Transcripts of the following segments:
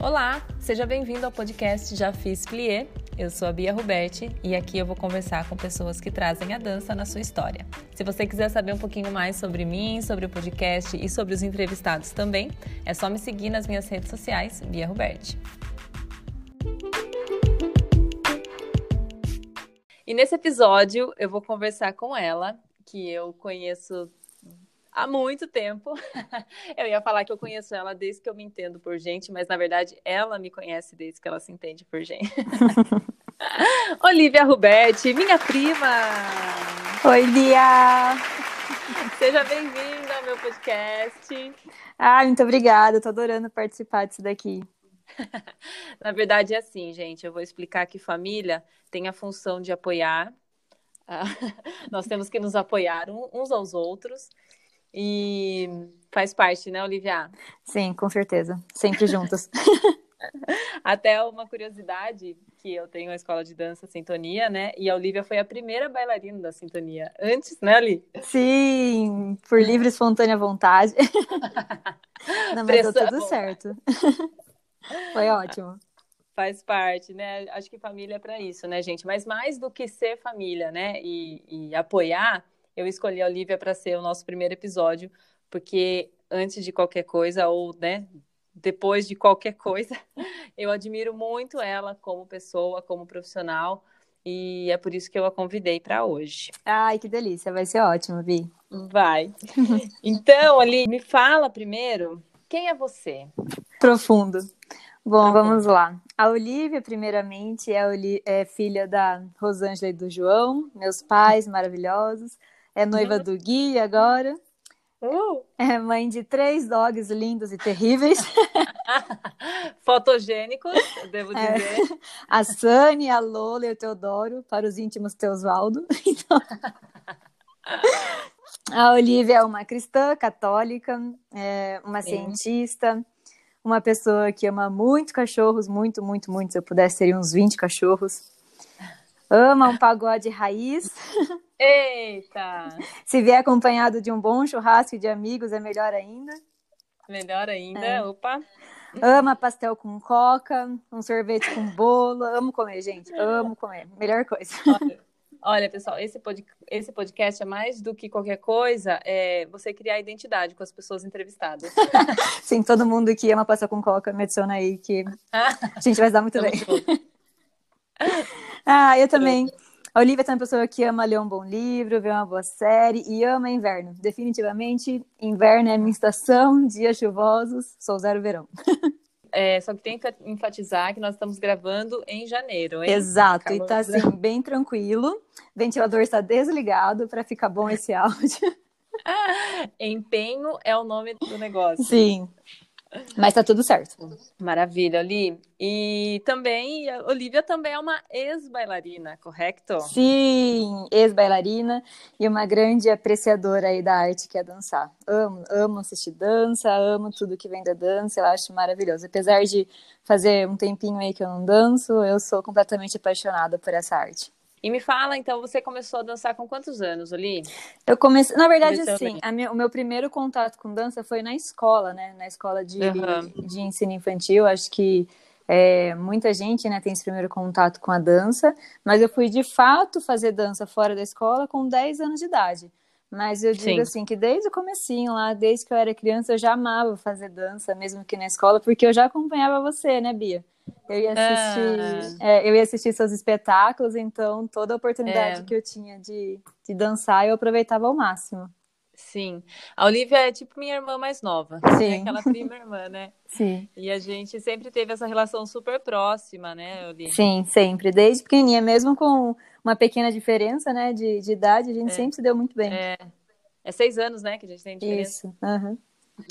Olá, seja bem-vindo ao podcast Já Fiz Plié. Eu sou a Bia Ruberti e aqui eu vou conversar com pessoas que trazem a dança na sua história. Se você quiser saber um pouquinho mais sobre mim, sobre o podcast e sobre os entrevistados também, é só me seguir nas minhas redes sociais, Bia Ruberti. E nesse episódio eu vou conversar com ela, que eu conheço há muito tempo. eu ia falar que eu conheço ela desde que eu me entendo por gente, mas na verdade ela me conhece desde que ela se entende por gente. Olivia Ruberti, minha prima! Oi, Lia! Seja bem-vinda ao meu podcast. Ah, muito obrigada, tô adorando participar disso daqui. Na verdade, é assim, gente. Eu vou explicar que família tem a função de apoiar. Nós temos que nos apoiar uns aos outros. E faz parte, né, Olivia? Sim, com certeza. Sempre juntas. Até uma curiosidade que eu tenho a escola de dança Sintonia, né? E a Olivia foi a primeira bailarina da Sintonia. Antes, né, Oli? Sim, por livre e espontânea vontade. Não, mas deu tudo certo. Foi ótimo. Faz parte, né? Acho que família é para isso, né, gente? Mas mais do que ser família, né? E, e apoiar, eu escolhi a Olivia para ser o nosso primeiro episódio, porque antes de qualquer coisa, ou né, depois de qualquer coisa, eu admiro muito ela como pessoa, como profissional, e é por isso que eu a convidei para hoje. Ai, que delícia, vai ser ótimo, Vi. Vai. Então, Ali, me fala primeiro, quem é você? Profundo. Bom, vamos lá. A Olivia, primeiramente, é, é filha da Rosângela e do João, meus pais maravilhosos. É noiva do Gui agora. Uh. É mãe de três dogs lindos e terríveis. Fotogênicos, devo é. dizer. É. A Sani, a Lola e o Teodoro, para os íntimos Teosvaldo. Então... A Olivia é uma cristã católica, é uma Sim. cientista, uma pessoa que ama muito cachorros, muito, muito, muito. Se eu pudesse, teria uns 20 cachorros. Ama um pagode raiz. Eita! Se vier acompanhado de um bom churrasco de amigos, é melhor ainda. Melhor ainda, é. opa. Ama pastel com coca, um sorvete com bolo. Amo comer, gente. Amo comer. Melhor coisa. Olha, olha pessoal, esse, pod, esse podcast é mais do que qualquer coisa, é você criar identidade com as pessoas entrevistadas. Sim, todo mundo que ama pastel com coca, me adiciona aí que a gente vai dar muito bem. ah, eu também. A Olivia é uma pessoa que ama ler um bom livro, ver uma boa série e ama inverno. Definitivamente, inverno é minha estação, dias chuvosos, sou zero verão. É, só que tem que enfatizar que nós estamos gravando em janeiro, hein? Exato, e tá assim, bem tranquilo. O ventilador está desligado para ficar bom esse áudio. Empenho é o nome do negócio. Sim. Mas tá tudo certo. Maravilha, Oli. E também, a Olivia também é uma ex-bailarina, correto? Sim, ex-bailarina e uma grande apreciadora aí da arte que é dançar. Amo, amo assistir dança, amo tudo que vem da dança, eu acho maravilhoso. Apesar de fazer um tempinho aí que eu não danço, eu sou completamente apaixonada por essa arte. E me fala, então, você começou a dançar com quantos anos, Oli? Eu comecei, na verdade, assim, minha, o meu primeiro contato com dança foi na escola, né? Na escola de, uhum. de ensino infantil. Acho que é, muita gente, né, tem esse primeiro contato com a dança, mas eu fui de fato fazer dança fora da escola com 10 anos de idade. Mas eu digo Sim. assim que desde o comecinho lá, desde que eu era criança, eu já amava fazer dança, mesmo que na escola, porque eu já acompanhava você, né, Bia? Eu ia assistir, ah. é, eu ia assistir seus espetáculos, então toda a oportunidade é. que eu tinha de, de dançar eu aproveitava ao máximo. Sim. A Olivia é tipo minha irmã mais nova. Sim. É aquela prima irmã, né? Sim. E a gente sempre teve essa relação super próxima, né, Olivia? Sim, sempre. Desde pequenininha, mesmo com uma pequena diferença, né, de, de idade, a gente é. sempre se deu muito bem. É. É seis anos, né, que a gente tem diferença. Isso. Uhum.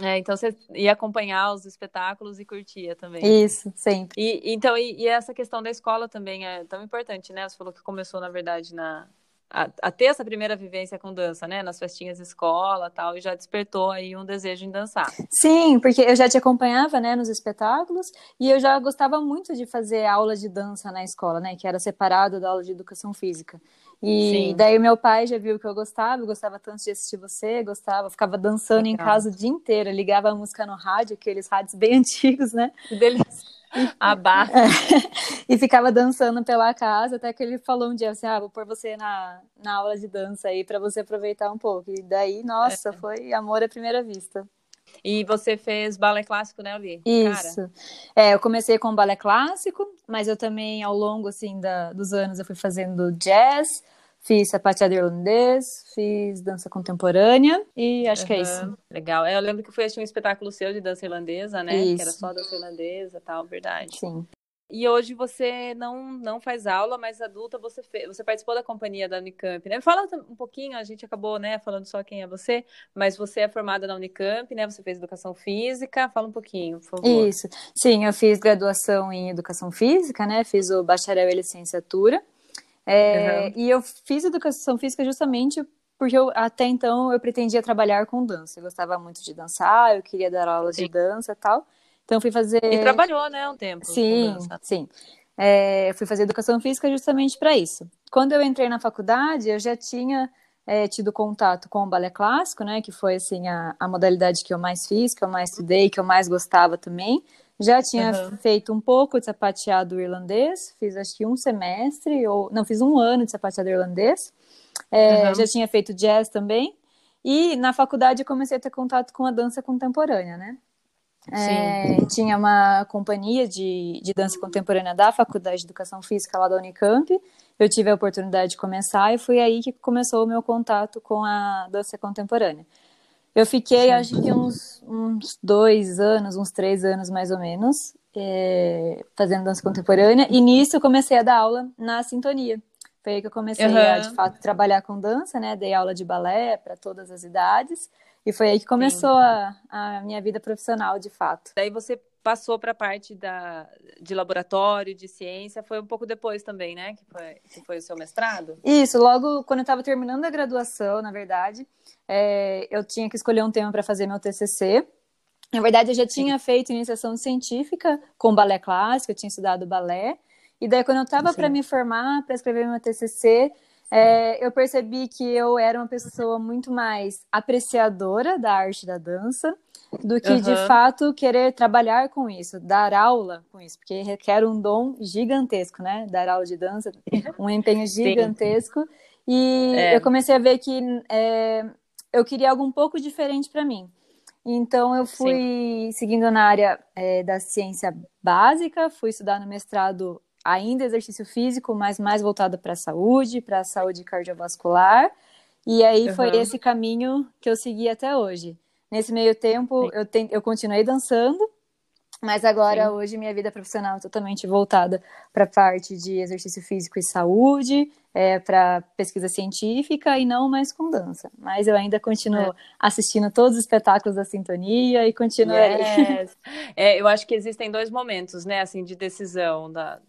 É, então você ia acompanhar os espetáculos e curtia também. Isso, sempre. E, então, e, e, essa questão da escola também é tão importante, né? Você falou que começou, na verdade, na, a, a, ter essa primeira vivência com dança, né? Nas festinhas de escola tal, e já despertou aí um desejo em dançar. Sim, porque eu já te acompanhava, né, nos espetáculos, e eu já gostava muito de fazer aula de dança na escola, né? Que era separado da aula de educação física. E Sim. daí meu pai já viu que eu gostava, eu gostava tanto de assistir você, gostava, ficava dançando Legal. em casa o dia inteiro, ligava a música no rádio, aqueles rádios bem antigos, né? Que delícia. a barra. E ficava dançando pela casa, até que ele falou um dia assim: ah, vou pôr você na, na aula de dança aí para você aproveitar um pouco. E daí, nossa, é. foi amor à primeira vista. E você fez balé clássico, né, Ali? Isso. É, eu comecei com balé clássico, mas eu também, ao longo, assim, da, dos anos, eu fui fazendo jazz, Fiz sapateado irlandês, fiz dança contemporânea e acho uhum. que é isso. Legal. É, eu lembro que foi um espetáculo seu de dança irlandesa, né? Isso. Que era só dança irlandesa tal, verdade. Sim. E hoje você não, não faz aula, mas adulta você fez, você participou da companhia da Unicamp, né? Fala um pouquinho, a gente acabou, né, falando só quem é você, mas você é formada na Unicamp, né? Você fez educação física, fala um pouquinho, por favor. Isso. Sim, eu fiz graduação em educação física, né? Fiz o bacharel e licenciatura. É, uhum. E eu fiz educação física justamente porque eu, até então eu pretendia trabalhar com dança. Eu gostava muito de dançar, eu queria dar aulas sim. de dança e tal. Então fui fazer. E trabalhou, né, um tempo. Sim, sim. É, fui fazer educação física justamente para isso. Quando eu entrei na faculdade, eu já tinha é, tido contato com o balé clássico, né, que foi assim a, a modalidade que eu mais fiz, que eu mais estudei, que eu mais gostava também. Já tinha uhum. feito um pouco de sapateado irlandês, fiz acho que um semestre, ou não, fiz um ano de sapateado irlandês. É, uhum. Já tinha feito jazz também. E na faculdade eu comecei a ter contato com a dança contemporânea, né? É, tinha uma companhia de, de dança contemporânea da Faculdade de Educação Física lá da Unicamp. Eu tive a oportunidade de começar e foi aí que começou o meu contato com a dança contemporânea. Eu fiquei, acho que uns, uns dois anos, uns três anos mais ou menos, é, fazendo dança contemporânea. E nisso eu comecei a dar aula na sintonia. Foi aí que eu comecei uhum. a, de fato, trabalhar com dança, né? Dei aula de balé para todas as idades. E foi aí que começou a, a minha vida profissional, de fato. Daí você passou para a parte da, de laboratório, de ciência, foi um pouco depois também, né? Que foi, que foi o seu mestrado? Isso, logo quando eu estava terminando a graduação, na verdade, é, eu tinha que escolher um tema para fazer meu TCC. Na verdade, eu já tinha feito iniciação científica com balé clássico, eu tinha estudado balé. E daí, quando eu estava para me formar, para escrever meu TCC, é, eu percebi que eu era uma pessoa muito mais apreciadora da arte da dança do que uhum. de fato querer trabalhar com isso, dar aula com isso, porque requer um dom gigantesco, né? Dar aula de dança, um empenho gigantesco. Sim. E é. eu comecei a ver que é, eu queria algo um pouco diferente para mim. Então eu fui Sim. seguindo na área é, da ciência básica, fui estudar no mestrado ainda exercício físico, mas mais voltado para a saúde, para a saúde cardiovascular. E aí uhum. foi esse caminho que eu segui até hoje. Nesse meio tempo, eu, te, eu continuei dançando, mas agora, Sim. hoje, minha vida profissional é totalmente voltada para a parte de exercício físico e saúde, é, para pesquisa científica e não mais com dança. Mas eu ainda continuo é. assistindo todos os espetáculos da Sintonia e continuo yes. é, eu acho que existem dois momentos, né, assim, de decisão da,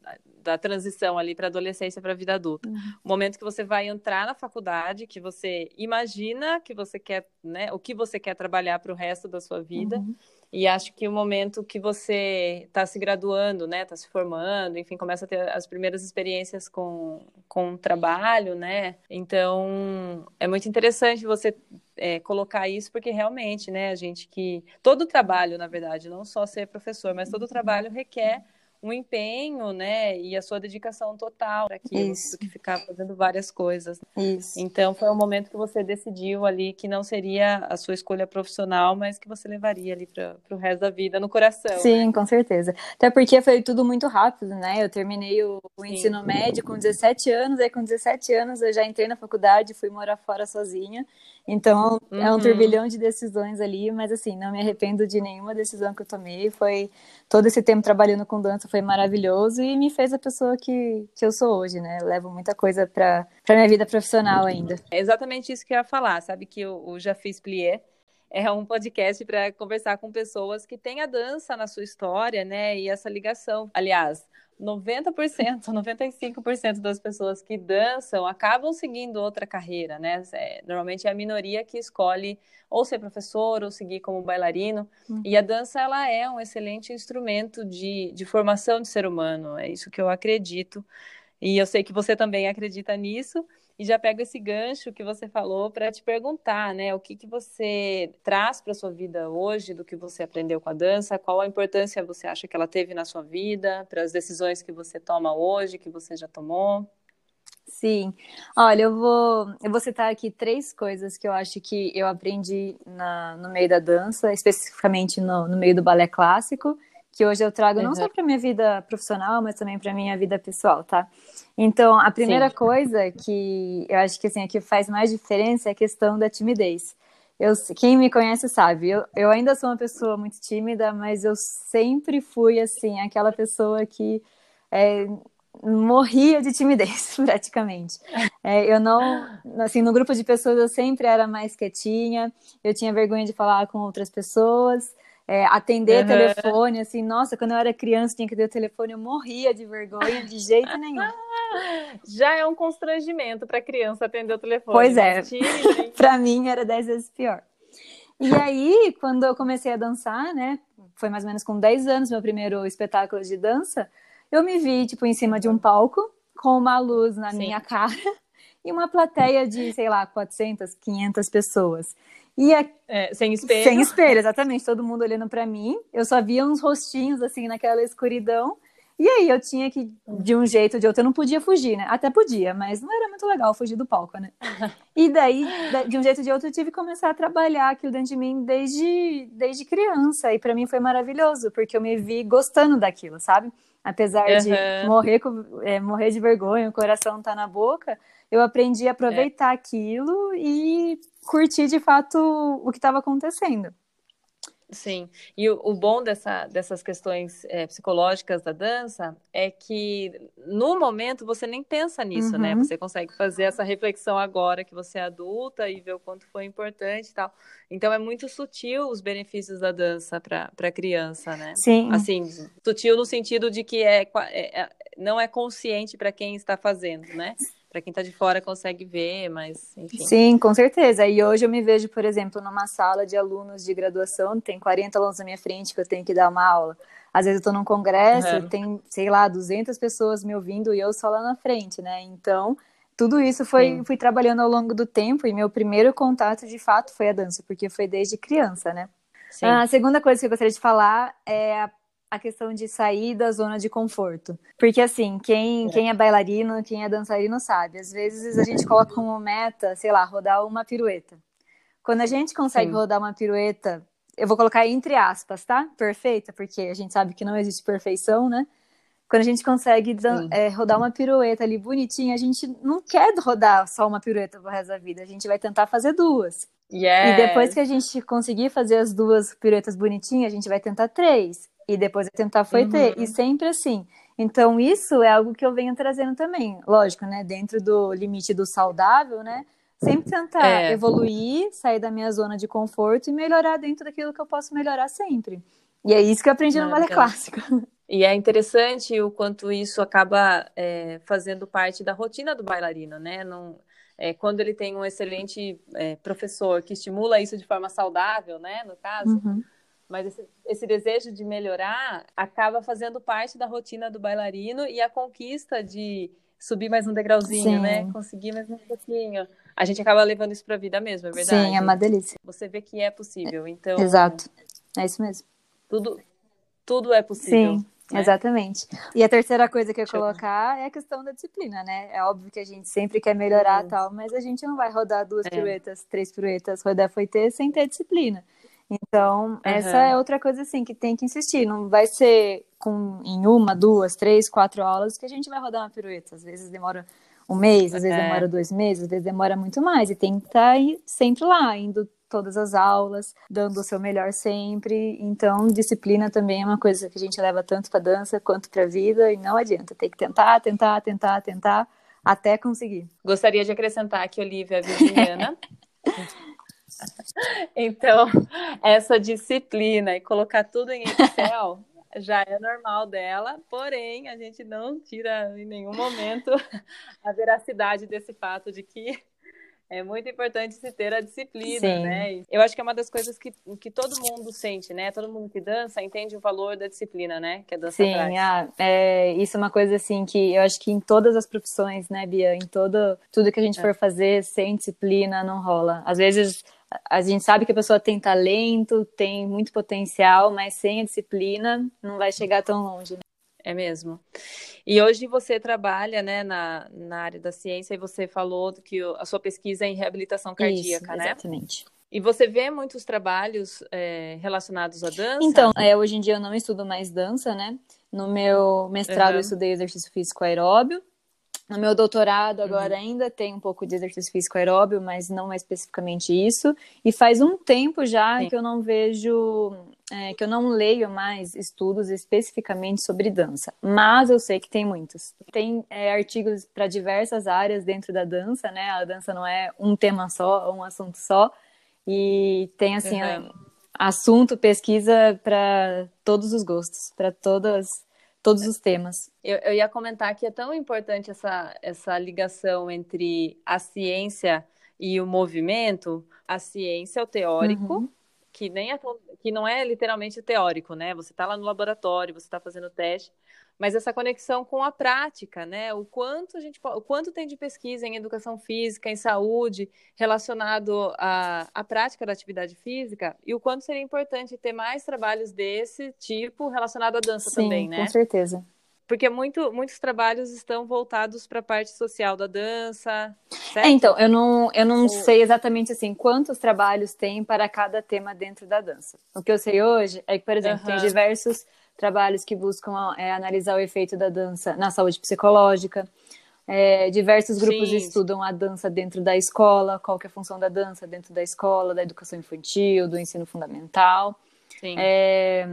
da transição ali para adolescência para a vida adulta. Uhum. O momento que você vai entrar na faculdade, que você imagina que você quer, né, o que você quer trabalhar para o resto da sua vida. Uhum. E acho que o momento que você está se graduando, né, está se formando, enfim, começa a ter as primeiras experiências com, com o trabalho, né? Então, é muito interessante você é, colocar isso, porque realmente, né, a gente que. Todo trabalho, na verdade, não só ser professor, mas todo trabalho requer um empenho, né, e a sua dedicação total para aquilo, do que ficar fazendo várias coisas. Isso. Então foi um momento que você decidiu ali que não seria a sua escolha profissional, mas que você levaria ali para o resto da vida no coração. Sim, né? com certeza. Até porque foi tudo muito rápido, né? Eu terminei o, o ensino médio com 17 anos, aí com 17 anos eu já entrei na faculdade, fui morar fora sozinha. Então, uhum. é um uhum. turbilhão de decisões ali, mas assim, não me arrependo de nenhuma decisão que eu tomei. Foi todo esse tempo trabalhando com dança foi maravilhoso e me fez a pessoa que, que eu sou hoje, né? Eu levo muita coisa para para minha vida profissional ainda. É exatamente isso que eu ia falar, sabe que o, o Já Fiz Plié é um podcast para conversar com pessoas que têm a dança na sua história, né? E essa ligação. Aliás, 90%, 95% das pessoas que dançam acabam seguindo outra carreira, né? É, normalmente é a minoria que escolhe ou ser professor ou seguir como bailarino. Uhum. E a dança, ela é um excelente instrumento de, de formação de ser humano, é isso que eu acredito. E eu sei que você também acredita nisso. E já pego esse gancho que você falou para te perguntar, né? O que, que você traz para sua vida hoje, do que você aprendeu com a dança, qual a importância você acha que ela teve na sua vida, para as decisões que você toma hoje, que você já tomou? Sim. Olha, eu vou, eu vou citar aqui três coisas que eu acho que eu aprendi na, no meio da dança, especificamente no, no meio do balé clássico, que hoje eu trago uhum. não só para minha vida profissional, mas também para minha vida pessoal, tá? Então, a primeira Sim. coisa que eu acho que assim, que faz mais diferença é a questão da timidez. Eu, quem me conhece sabe, eu, eu ainda sou uma pessoa muito tímida, mas eu sempre fui assim, aquela pessoa que é, morria de timidez, praticamente. É, eu não, assim, no grupo de pessoas eu sempre era mais quietinha, eu tinha vergonha de falar com outras pessoas, é, atender uhum. telefone, assim, nossa, quando eu era criança tinha que ter o telefone, eu morria de vergonha, de jeito nenhum. Já é um constrangimento para criança atender o telefone. Pois é, para mim era dez vezes pior. E aí, quando eu comecei a dançar, né, foi mais ou menos com 10 anos, meu primeiro espetáculo de dança, eu me vi, tipo, em cima de um palco, com uma luz na Sim. minha cara e uma plateia de, sei lá, 400, 500 pessoas. E a... é, sem espelho. Sem espelho, exatamente. Todo mundo olhando para mim. Eu só via uns rostinhos, assim, naquela escuridão. E aí eu tinha que, de um jeito ou de outro, eu não podia fugir, né? Até podia, mas não era muito legal fugir do palco, né? E daí, de um jeito ou de outro, eu tive que começar a trabalhar aquilo dentro de mim desde, desde criança. E para mim foi maravilhoso, porque eu me vi gostando daquilo, sabe? Apesar uhum. de morrer, é, morrer de vergonha, o coração tá na boca, eu aprendi a aproveitar é. aquilo e curtir de fato o que estava acontecendo. Sim, e o, o, bom dessa, dessas questões é, psicológicas da dança é que no momento você nem pensa nisso, né? uhum. né? Você consegue fazer essa reflexão agora que você é adulta e ver o quanto foi importante e tal. Então é muito sutil os benefícios da dança para a criança, né? Sim. Assim, sutil no sentido de que é, é, é não é consciente para quem está fazendo, né? Para quem está de fora consegue ver, mas enfim. Sim, com certeza. E hoje eu me vejo, por exemplo, numa sala de alunos de graduação, tem 40 alunos na minha frente que eu tenho que dar uma aula. Às vezes eu estou num congresso, uhum. tem, sei lá, 200 pessoas me ouvindo e eu só lá na frente, né? Então, tudo isso foi fui trabalhando ao longo do tempo e meu primeiro contato de fato foi a dança, porque foi desde criança, né? Sim. A segunda coisa que eu gostaria de falar é a a questão de sair da zona de conforto. Porque, assim, quem, é. quem é bailarino, quem é dançarino sabe. Às vezes a gente coloca como meta, sei lá, rodar uma pirueta. Quando a gente consegue Sim. rodar uma pirueta, eu vou colocar entre aspas, tá? Perfeita, porque a gente sabe que não existe perfeição, né? Quando a gente consegue é, rodar uma pirueta ali bonitinha, a gente não quer rodar só uma pirueta pro resto da vida, a gente vai tentar fazer duas. Yes. E depois que a gente conseguir fazer as duas piruetas bonitinhas, a gente vai tentar três e depois tentar foi uhum. ter, e sempre assim. Então, isso é algo que eu venho trazendo também, lógico, né? Dentro do limite do saudável, né? Sempre tentar é. evoluir, sair da minha zona de conforto e melhorar dentro daquilo que eu posso melhorar sempre. E é isso que eu aprendi no balé então... clássico. E é interessante o quanto isso acaba é, fazendo parte da rotina do bailarino, né? Não, é, quando ele tem um excelente é, professor que estimula isso de forma saudável, né? No caso, uhum. Mas esse, esse, desejo de melhorar acaba fazendo parte da rotina do bailarino e a conquista de subir mais um degrauzinho, né? Sim. né? Conseguir mais um pouquinho. A gente acaba levando isso para a vida mesmo, é verdade? Sim, é uma delícia. Você vê que é possível, então. Exato. É isso mesmo. Tudo, tudo é possível. Sim. Né? Exatamente. E a terceira coisa que eu ia colocar é a questão da disciplina, né? É óbvio que a gente sempre quer melhorar uhum. tal, mas a gente não vai rodar duas é. piruetas, três piruetas, rodar foi ter sem ter disciplina. Então, uhum. essa é outra coisa assim que tem que insistir. Não vai ser com em uma, duas, três, quatro aulas que a gente vai rodar uma pirueta. Às vezes demora um mês, às vezes é. demora dois meses, às vezes demora muito mais. E tem que estar tá sempre lá, indo todas as aulas, dando o seu melhor sempre. Então, disciplina também é uma coisa que a gente leva tanto para dança quanto para a vida e não adianta. Tem que tentar, tentar, tentar, tentar até conseguir. Gostaria de acrescentar que Olivia Virginiana. Então, essa disciplina e colocar tudo em Excel já é normal dela, porém, a gente não tira em nenhum momento a veracidade desse fato de que É muito importante se ter a disciplina, Sim. né? Eu acho que é uma das coisas que, que todo mundo sente, né? Todo mundo que dança entende o valor da disciplina, né? Que a dança Sim, traz. Ah, é, isso é uma coisa assim que eu acho que em todas as profissões, né, Bia? Em todo, tudo que a gente é. for fazer sem disciplina não rola. Às vezes a gente sabe que a pessoa tem talento, tem muito potencial, mas sem a disciplina não vai chegar tão longe. Né? É mesmo. E hoje você trabalha né, na, na área da ciência e você falou que a sua pesquisa é em reabilitação cardíaca, Isso, né? Exatamente. E você vê muitos trabalhos é, relacionados à dança? Então, é, hoje em dia eu não estudo mais dança, né? No meu mestrado uhum. eu estudei exercício físico aeróbio. No meu doutorado, agora uhum. ainda tem um pouco de exercício físico aeróbio, mas não é especificamente isso. E faz um tempo já Sim. que eu não vejo, é, que eu não leio mais estudos especificamente sobre dança. Mas eu sei que tem muitos. Tem é, artigos para diversas áreas dentro da dança, né? A dança não é um tema só, um assunto só. E tem, assim, uhum. assunto, pesquisa para todos os gostos, para todas todos os temas. Eu, eu, ia comentar que é tão importante essa, essa ligação entre a ciência e o movimento. A ciência é o teórico, uhum. que nem é, que não é literalmente teórico, né? Você está lá no laboratório, você está fazendo teste, mas essa conexão com a prática, né? O quanto a gente, o quanto tem de pesquisa em educação física, em saúde, relacionado à, à prática da atividade física, e o quanto seria importante ter mais trabalhos desse tipo relacionado à dança Sim, também, né? Com certeza. Porque muito, muitos trabalhos estão voltados para a parte social da dança. É, então, eu não, eu não Ou... sei exatamente assim quantos trabalhos tem para cada tema dentro da dança. O que eu sei hoje é que, por exemplo, uhum. tem diversos trabalhos que buscam é, analisar o efeito da dança na saúde psicológica. É, diversos grupos Sim. estudam a dança dentro da escola, qual que é a função da dança dentro da escola, da educação infantil, do ensino fundamental. É,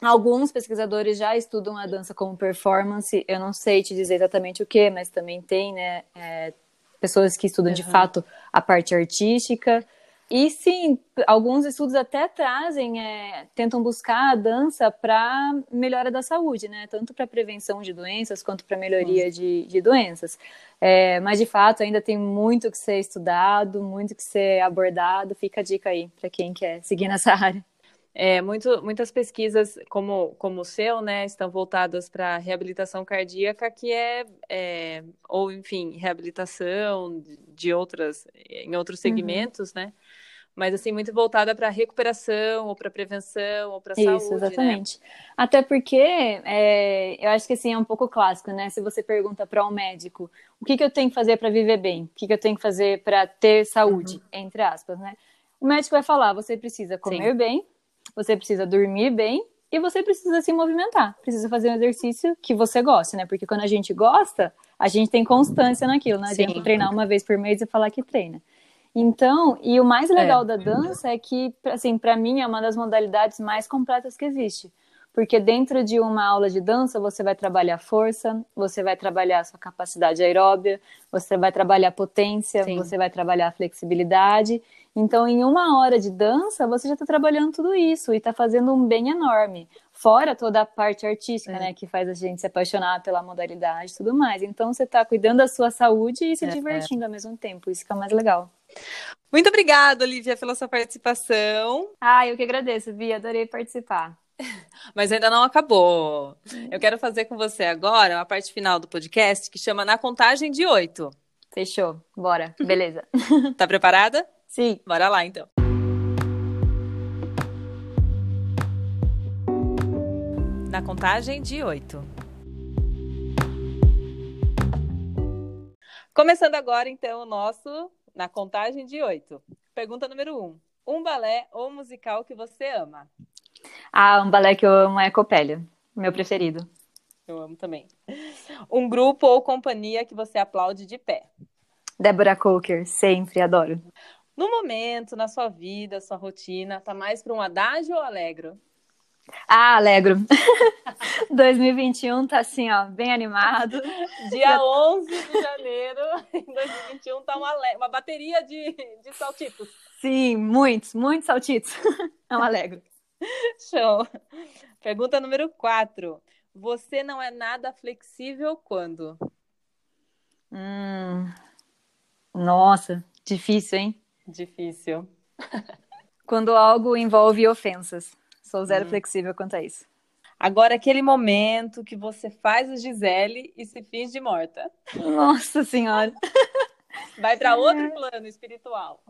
alguns pesquisadores já estudam a dança como performance. Eu não sei te dizer exatamente o que, mas também tem, né? É, pessoas que estudam uhum. de fato a parte artística. E sim, alguns estudos até trazem, é, tentam buscar a dança para melhora da saúde, né? Tanto para prevenção de doenças quanto para melhoria de, de doenças. É, mas de fato ainda tem muito que ser estudado, muito que ser abordado. Fica a dica aí para quem quer seguir nessa área. É, muito, muitas pesquisas como, como o seu, né, estão voltadas para reabilitação cardíaca, que é, é, ou enfim, reabilitação de outras, em outros uhum. segmentos, uhum. né? mas assim muito voltada para recuperação ou para prevenção ou para saúde. Isso, né? exatamente. Né? Até porque é, eu acho que assim é um pouco clássico, né? Se você pergunta para um médico o que, que eu tenho que fazer para viver bem, o que, que eu tenho que fazer para ter saúde, uhum. entre aspas, né? O médico vai falar: você precisa comer Sim. bem, você precisa dormir bem e você precisa se movimentar, precisa fazer um exercício que você goste, né? Porque quando a gente gosta, a gente tem constância naquilo, não adianta Sim. treinar uma vez por mês e falar que treina. Então, e o mais legal é. da dança é que, assim, para mim é uma das modalidades mais completas que existe. Porque dentro de uma aula de dança, você vai trabalhar força, você vai trabalhar sua capacidade aeróbia, você vai trabalhar potência, Sim. você vai trabalhar flexibilidade. Então, em uma hora de dança, você já está trabalhando tudo isso e está fazendo um bem enorme. Fora toda a parte artística, é. né, que faz a gente se apaixonar pela modalidade e tudo mais. Então, você está cuidando da sua saúde e se é, divertindo é. ao mesmo tempo. Isso que é mais legal. Muito obrigada, Olivia, pela sua participação. Ah, eu que agradeço, Bia. Adorei participar. Mas ainda não acabou. Eu quero fazer com você agora a parte final do podcast que chama Na Contagem de Oito. Fechou. Bora. Beleza. tá preparada? Sim. Bora lá, então. Na contagem de oito. Começando agora, então, o nosso na contagem de oito. Pergunta número um. Um balé ou musical que você ama? Ah, um balé que eu amo é Copélia, meu preferido. Eu amo também. Um grupo ou companhia que você aplaude de pé? Débora Coker, sempre adoro. No momento, na sua vida, sua rotina, tá mais para um adágio ou alegro? Ah, alegro. 2021 tá assim, ó, bem animado. Dia 11 de janeiro de 2021 tá uma, uma bateria de, de saltitos. Sim, muitos, muitos saltitos. É um alegro. Show. Pergunta número 4. Você não é nada flexível quando? Hum, nossa, Difícil, hein? Difícil. Quando algo envolve ofensas. Sou zero hum. flexível quanto a isso. Agora, aquele momento que você faz o Gisele e se finge de morta. Nossa Senhora! Vai para outro plano espiritual.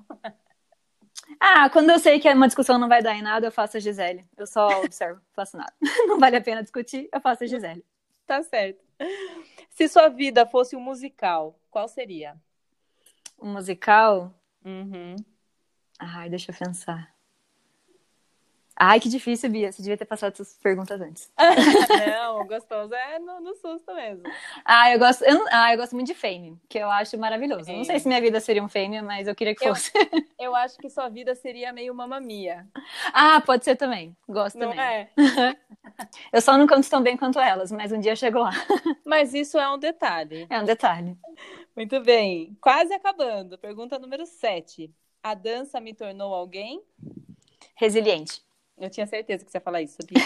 Ah, quando eu sei que uma discussão não vai dar em nada, eu faço a Gisele. Eu só observo, faço nada. Não vale a pena discutir, eu faço a Gisele. Tá certo. Se sua vida fosse um musical, qual seria? Um musical? Uhum. Ai, deixa eu pensar. Ai, que difícil, Bia. Você devia ter passado essas perguntas antes. não, gostoso é no, no, susto mesmo. Ah, eu gosto, eu, ah, eu gosto muito de Fame, que eu acho maravilhoso. Não sei se minha vida seria um Fame, mas eu queria que fosse. Eu, eu acho que sua vida seria meio mamamia. Ah, pode ser também. Gosto não também. É? eu só não canto tão bem quanto elas, mas um dia eu chego lá. Mas isso é um detalhe. É um detalhe. Muito bem. Quase acabando. Pergunta número 7. A dança me tornou alguém? Resiliente. Eu tinha certeza que você ia falar isso, sabia?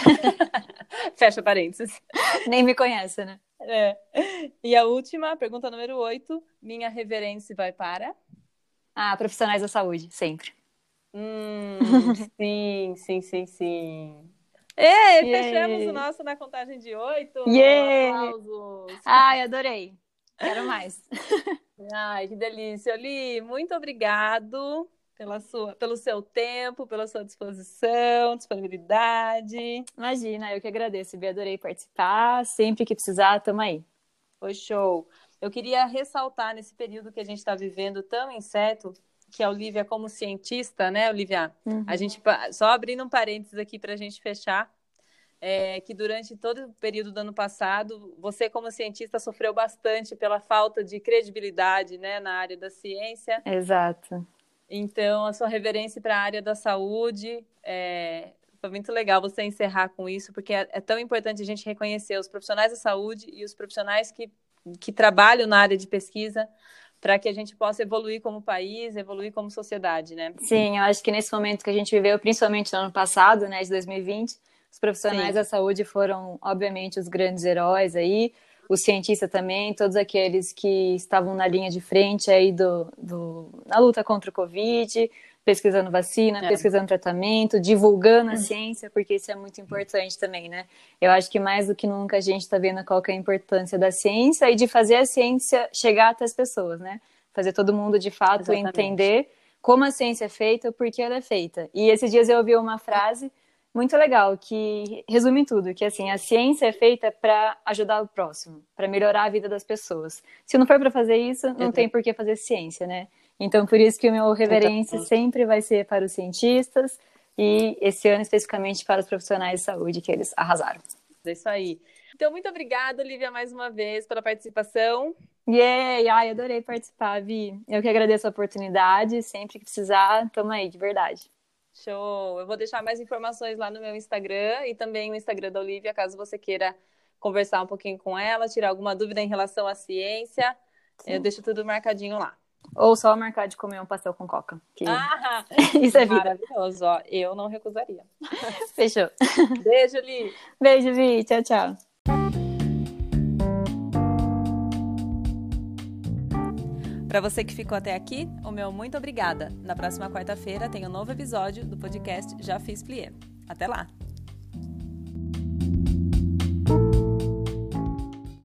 Fecha parênteses. Nem me conhece, né? É. E a última, pergunta número 8. Minha reverência vai para? Ah, profissionais da saúde, sempre. Hum, sim, sim, sim, sim. É, fechamos o nosso na contagem de oito. Yeah. Aplausos. Ai, adorei. Quero mais. Ai, que delícia. Li, muito obrigado pela sua, pelo seu tempo, pela sua disposição, disponibilidade. Imagina, eu que agradeço, Bia, adorei participar. Sempre que precisar, tamo aí. Foi show. Eu queria ressaltar nesse período que a gente está vivendo tão incerto, que a Olivia, como cientista, né, Olivia? Uhum. A gente, só abrindo um parênteses aqui para a gente fechar, é, que durante todo o período do ano passado, você, como cientista, sofreu bastante pela falta de credibilidade né, na área da ciência. Exato. Então, a sua reverência para a área da saúde é, foi muito legal você encerrar com isso, porque é, é, tão importante a gente reconhecer os profissionais da saúde e os profissionais que, que trabalham na área de pesquisa para que a gente possa evoluir como país, evoluir como sociedade, né? Sim, eu acho que nesse momento que a gente viveu, principalmente no ano passado, né, de 2020, os profissionais Sim. da saúde foram, obviamente, os grandes heróis aí, os cientistas também, todos aqueles que estavam na linha de frente aí do, do na luta contra o Covid, pesquisando vacina, é. pesquisando tratamento, divulgando a uhum. ciência, porque isso é muito importante também, né? Eu acho que mais do que nunca a gente está vendo qual é a importância da ciência e de fazer a ciência chegar até as pessoas, né? Fazer todo mundo de fato Exatamente. entender como a ciência é feita, por que ela é feita. E esses dias eu ouvi uma frase muito legal, que resume tudo, que assim, a ciência é feita para ajudar o próximo, para melhorar a vida das pessoas. Se não for para fazer isso, não tem por que fazer ciência, né? Então, por isso que o meu reverência sempre vai ser para os cientistas e esse ano especificamente para os profissionais de saúde, que eles arrasaram. É isso aí. Então, muito obrigada, Lívia, mais uma vez pela participação. Yay! Ai, adorei participar, Vi. Eu que agradeço a oportunidade. Sempre que precisar, tamo aí, de verdade. Show! Eu vou deixar mais informações lá no meu Instagram e também no Instagram da Olivia, caso você queira conversar um pouquinho com ela, tirar alguma dúvida em relação à ciência. Sim. Eu deixo tudo marcadinho lá. Ou só marcar de comer um pastel com coca. Que... Ah, Isso é vida. Maravilhoso, ó. Eu não recusaria. Fechou. Beijo, Li. Beijo, Vi. Tchau, tchau. Para você que ficou até aqui, o meu muito obrigada. Na próxima quarta-feira tem um novo episódio do podcast Já Fiz Plié. Até lá!